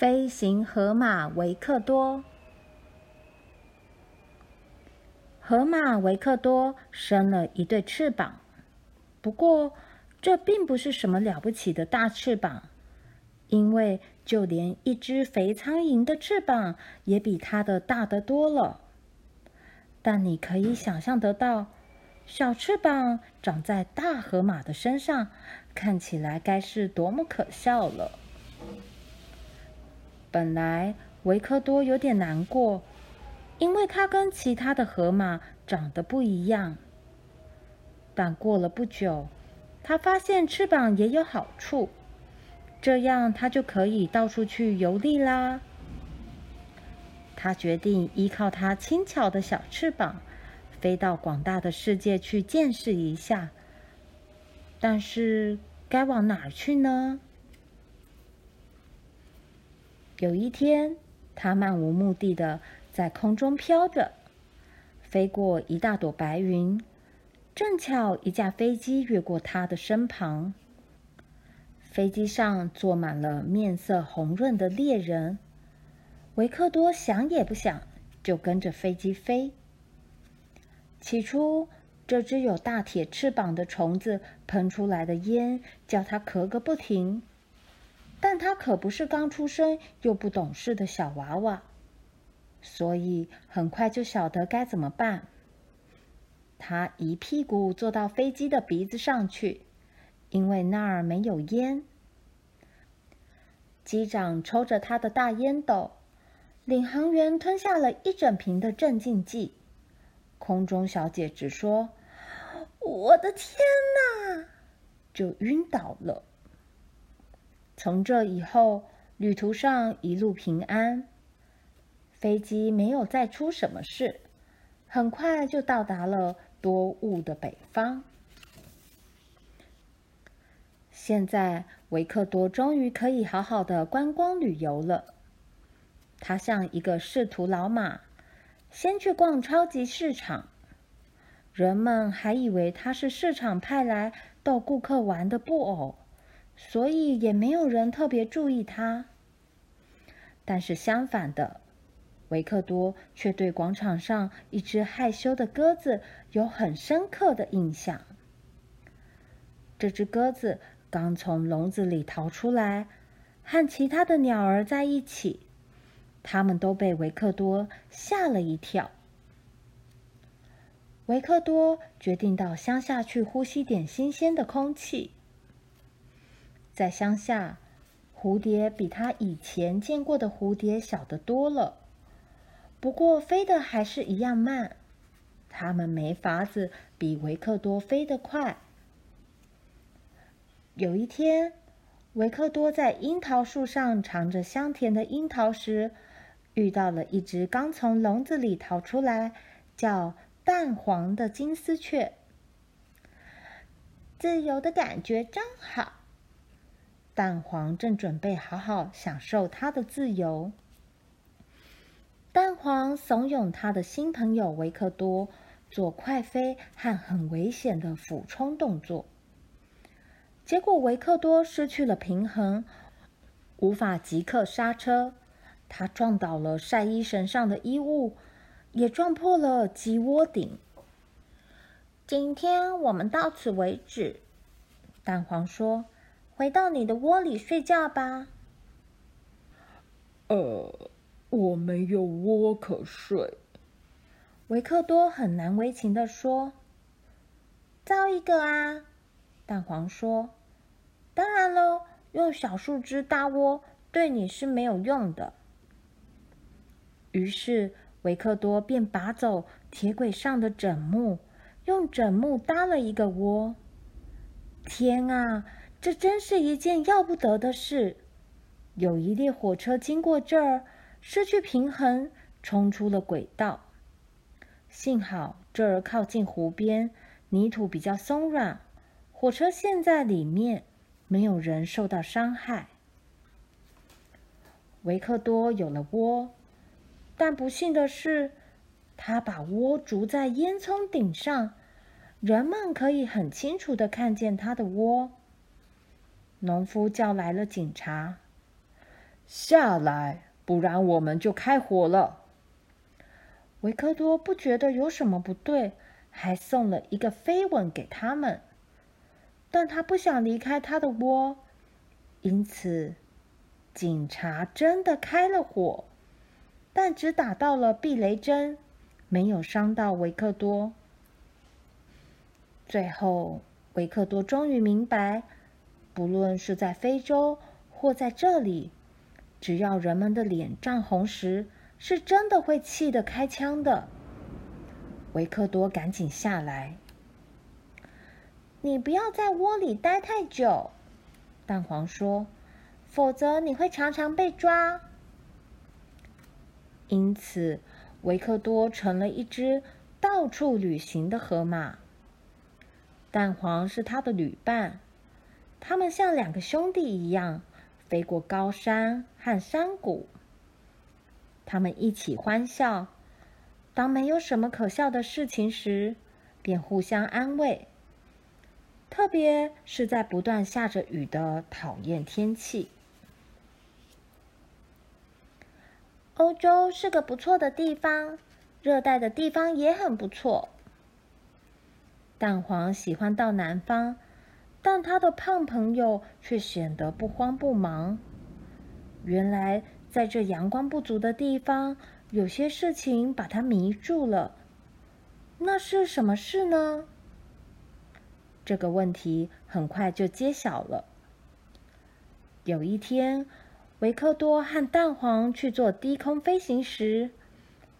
飞行河马维克多。河马维克多生了一对翅膀，不过这并不是什么了不起的大翅膀，因为就连一只肥苍蝇的翅膀也比它的大得多了。但你可以想象得到，小翅膀长在大河马的身上，看起来该是多么可笑了。本来维克多有点难过，因为他跟其他的河马长得不一样。但过了不久，他发现翅膀也有好处，这样他就可以到处去游历啦。他决定依靠他轻巧的小翅膀，飞到广大的世界去见识一下。但是该往哪儿去呢？有一天，他漫无目的的在空中飘着，飞过一大朵白云，正巧一架飞机越过他的身旁。飞机上坐满了面色红润的猎人。维克多想也不想，就跟着飞机飞。起初，这只有大铁翅膀的虫子喷出来的烟，叫他咳个不停。但他可不是刚出生又不懂事的小娃娃，所以很快就晓得该怎么办。他一屁股坐到飞机的鼻子上去，因为那儿没有烟。机长抽着他的大烟斗，领航员吞下了一整瓶的镇静剂，空中小姐只说：“我的天哪！”就晕倒了。从这以后，旅途上一路平安，飞机没有再出什么事，很快就到达了多雾的北方。现在，维克多终于可以好好的观光旅游了。他像一个仕途老马，先去逛超级市场，人们还以为他是市场派来逗顾客玩的布偶。所以也没有人特别注意他。但是相反的，维克多却对广场上一只害羞的鸽子有很深刻的印象。这只鸽子刚从笼子里逃出来，和其他的鸟儿在一起，它们都被维克多吓了一跳。维克多决定到乡下去呼吸点新鲜的空气。在乡下，蝴蝶比他以前见过的蝴蝶小得多了，不过飞得还是一样慢。它们没法子比维克多飞得快。有一天，维克多在樱桃树上尝着香甜的樱桃时，遇到了一只刚从笼子里逃出来、叫蛋黄的金丝雀。自由的感觉真好。蛋黄正准备好好享受他的自由。蛋黄怂恿他的新朋友维克多做快飞和很危险的俯冲动作，结果维克多失去了平衡，无法即刻刹车，他撞倒了晒衣绳上的衣物，也撞破了鸡窝顶。今天我们到此为止，蛋黄说。回到你的窝里睡觉吧。呃，我没有窝可睡。维克多很难为情的说：“造一个啊！”蛋黄说：“当然喽，用小树枝搭窝对你是没有用的。”于是维克多便拔走铁轨上的枕木，用枕木搭了一个窝。天啊！这真是一件要不得的事。有一列火车经过这儿，失去平衡，冲出了轨道。幸好这儿靠近湖边，泥土比较松软，火车陷在里面，没有人受到伤害。维克多有了窝，但不幸的是，他把窝筑在烟囱顶上，人们可以很清楚地看见他的窝。农夫叫来了警察。下来，不然我们就开火了。维克多不觉得有什么不对，还送了一个飞吻给他们。但他不想离开他的窝，因此警察真的开了火，但只打到了避雷针，没有伤到维克多。最后，维克多终于明白，不论是在非洲或在这里，只要人们的脸涨红时，是真的会气得开枪的。维克多赶紧下来。你不要在窝里待太久，蛋黄说，否则你会常常被抓。因此，维克多成了一只到处旅行的河马。蛋黄是他的旅伴，他们像两个兄弟一样，飞过高山和山谷。他们一起欢笑，当没有什么可笑的事情时，便互相安慰。特别是在不断下着雨的讨厌天气。欧洲是个不错的地方，热带的地方也很不错。蛋黄喜欢到南方，但他的胖朋友却显得不慌不忙。原来，在这阳光不足的地方，有些事情把他迷住了。那是什么事呢？这个问题很快就揭晓了。有一天，维克多和蛋黄去做低空飞行时，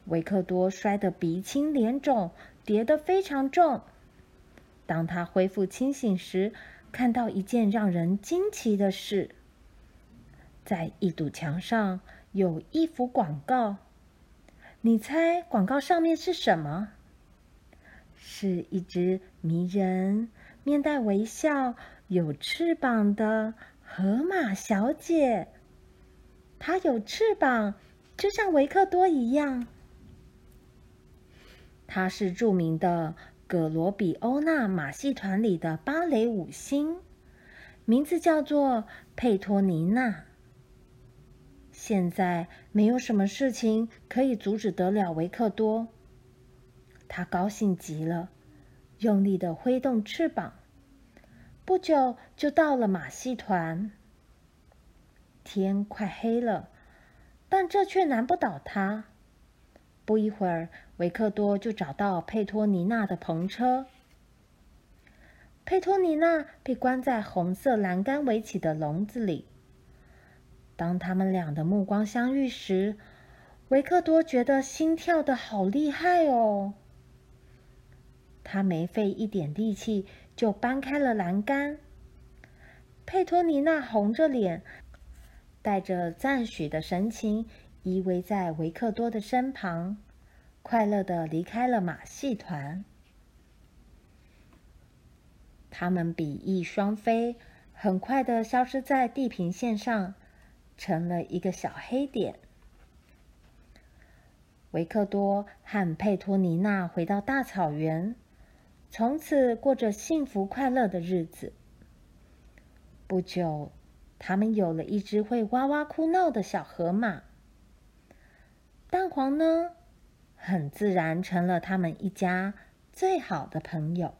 维克多摔得鼻青脸肿，跌得非常重。当他恢复清醒时，看到一件让人惊奇的事：在一堵墙上有一幅广告。你猜广告上面是什么？是一只迷人。面带微笑、有翅膀的河马小姐，她有翅膀，就像维克多一样。她是著名的葛罗比欧纳马戏团里的芭蕾舞星，名字叫做佩托尼娜。现在没有什么事情可以阻止得了维克多，他高兴极了。用力的挥动翅膀，不久就到了马戏团。天快黑了，但这却难不倒他。不一会儿，维克多就找到佩托尼娜的篷车。佩托尼娜被关在红色栏杆围起的笼子里。当他们俩的目光相遇时，维克多觉得心跳得好厉害哦。他没费一点力气就搬开了栏杆。佩托尼娜红着脸，带着赞许的神情，依偎在维克多的身旁，快乐的离开了马戏团。他们比翼双飞，很快的消失在地平线上，成了一个小黑点。维克多和佩托尼娜回到大草原。从此过着幸福快乐的日子。不久，他们有了一只会哇哇哭闹的小河马。蛋黄呢，很自然成了他们一家最好的朋友。